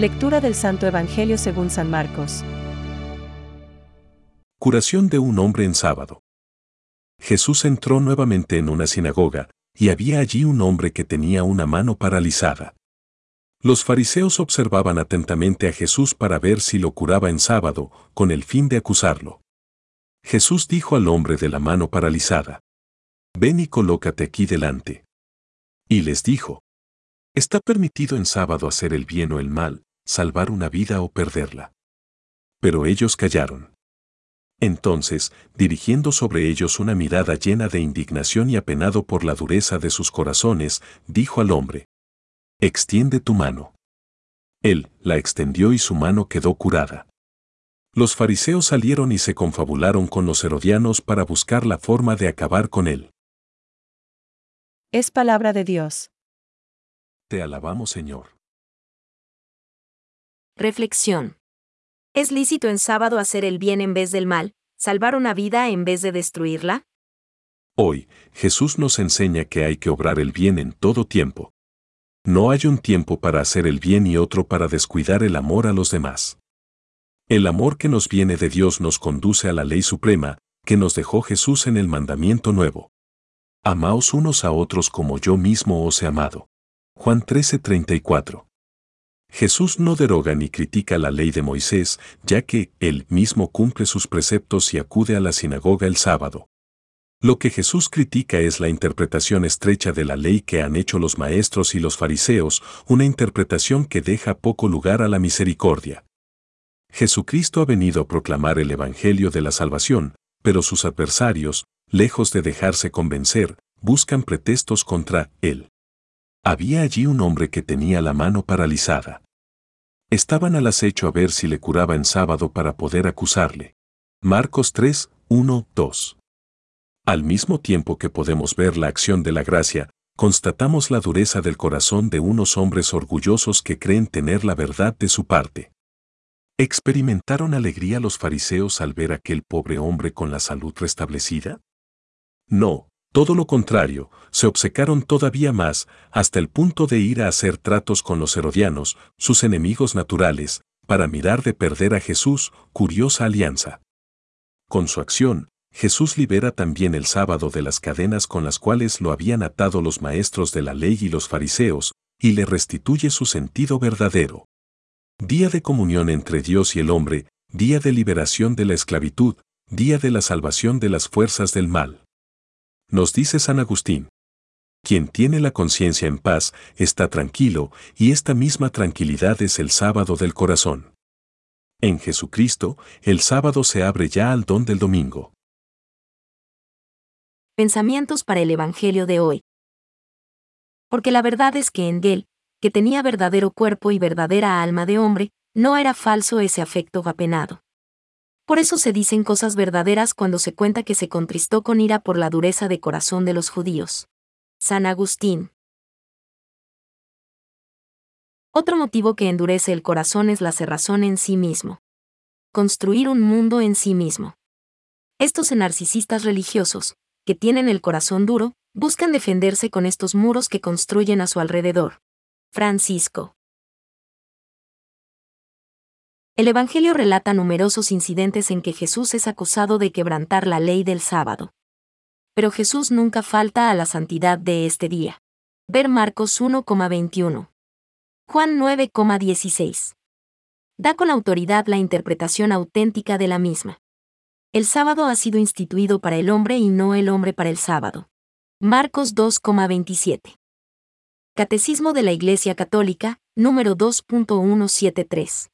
Lectura del Santo Evangelio según San Marcos. Curación de un hombre en sábado. Jesús entró nuevamente en una sinagoga, y había allí un hombre que tenía una mano paralizada. Los fariseos observaban atentamente a Jesús para ver si lo curaba en sábado, con el fin de acusarlo. Jesús dijo al hombre de la mano paralizada, Ven y colócate aquí delante. Y les dijo, Está permitido en sábado hacer el bien o el mal, salvar una vida o perderla. Pero ellos callaron. Entonces, dirigiendo sobre ellos una mirada llena de indignación y apenado por la dureza de sus corazones, dijo al hombre, Extiende tu mano. Él la extendió y su mano quedó curada. Los fariseos salieron y se confabularon con los herodianos para buscar la forma de acabar con él. Es palabra de Dios. Te alabamos, Señor. Reflexión. ¿Es lícito en sábado hacer el bien en vez del mal, salvar una vida en vez de destruirla? Hoy, Jesús nos enseña que hay que obrar el bien en todo tiempo. No hay un tiempo para hacer el bien y otro para descuidar el amor a los demás. El amor que nos viene de Dios nos conduce a la ley suprema, que nos dejó Jesús en el mandamiento nuevo. Amaos unos a otros como yo mismo os he amado. Juan 13:34. Jesús no deroga ni critica la ley de Moisés, ya que él mismo cumple sus preceptos y acude a la sinagoga el sábado. Lo que Jesús critica es la interpretación estrecha de la ley que han hecho los maestros y los fariseos, una interpretación que deja poco lugar a la misericordia. Jesucristo ha venido a proclamar el Evangelio de la salvación, pero sus adversarios, lejos de dejarse convencer, buscan pretextos contra él. Había allí un hombre que tenía la mano paralizada. Estaban al acecho a ver si le curaba en sábado para poder acusarle. Marcos 3, 1, 2. Al mismo tiempo que podemos ver la acción de la gracia, constatamos la dureza del corazón de unos hombres orgullosos que creen tener la verdad de su parte. ¿Experimentaron alegría los fariseos al ver aquel pobre hombre con la salud restablecida? No, todo lo contrario, se obcecaron todavía más, hasta el punto de ir a hacer tratos con los herodianos, sus enemigos naturales, para mirar de perder a Jesús, curiosa alianza. Con su acción, Jesús libera también el sábado de las cadenas con las cuales lo habían atado los maestros de la ley y los fariseos, y le restituye su sentido verdadero. Día de comunión entre Dios y el hombre, día de liberación de la esclavitud, día de la salvación de las fuerzas del mal. Nos dice San Agustín. Quien tiene la conciencia en paz está tranquilo y esta misma tranquilidad es el sábado del corazón. En Jesucristo, el sábado se abre ya al don del domingo. Pensamientos para el Evangelio de hoy. Porque la verdad es que en él, que tenía verdadero cuerpo y verdadera alma de hombre, no era falso ese afecto apenado. Por eso se dicen cosas verdaderas cuando se cuenta que se contristó con ira por la dureza de corazón de los judíos. San Agustín. Otro motivo que endurece el corazón es la cerrazón en sí mismo. Construir un mundo en sí mismo. Estos narcisistas religiosos, que tienen el corazón duro, buscan defenderse con estos muros que construyen a su alrededor. Francisco. El Evangelio relata numerosos incidentes en que Jesús es acusado de quebrantar la ley del sábado. Pero Jesús nunca falta a la santidad de este día. Ver Marcos 1,21. Juan 9,16. Da con autoridad la interpretación auténtica de la misma. El sábado ha sido instituido para el hombre y no el hombre para el sábado. Marcos 2,27. Catecismo de la Iglesia Católica, número 2.173.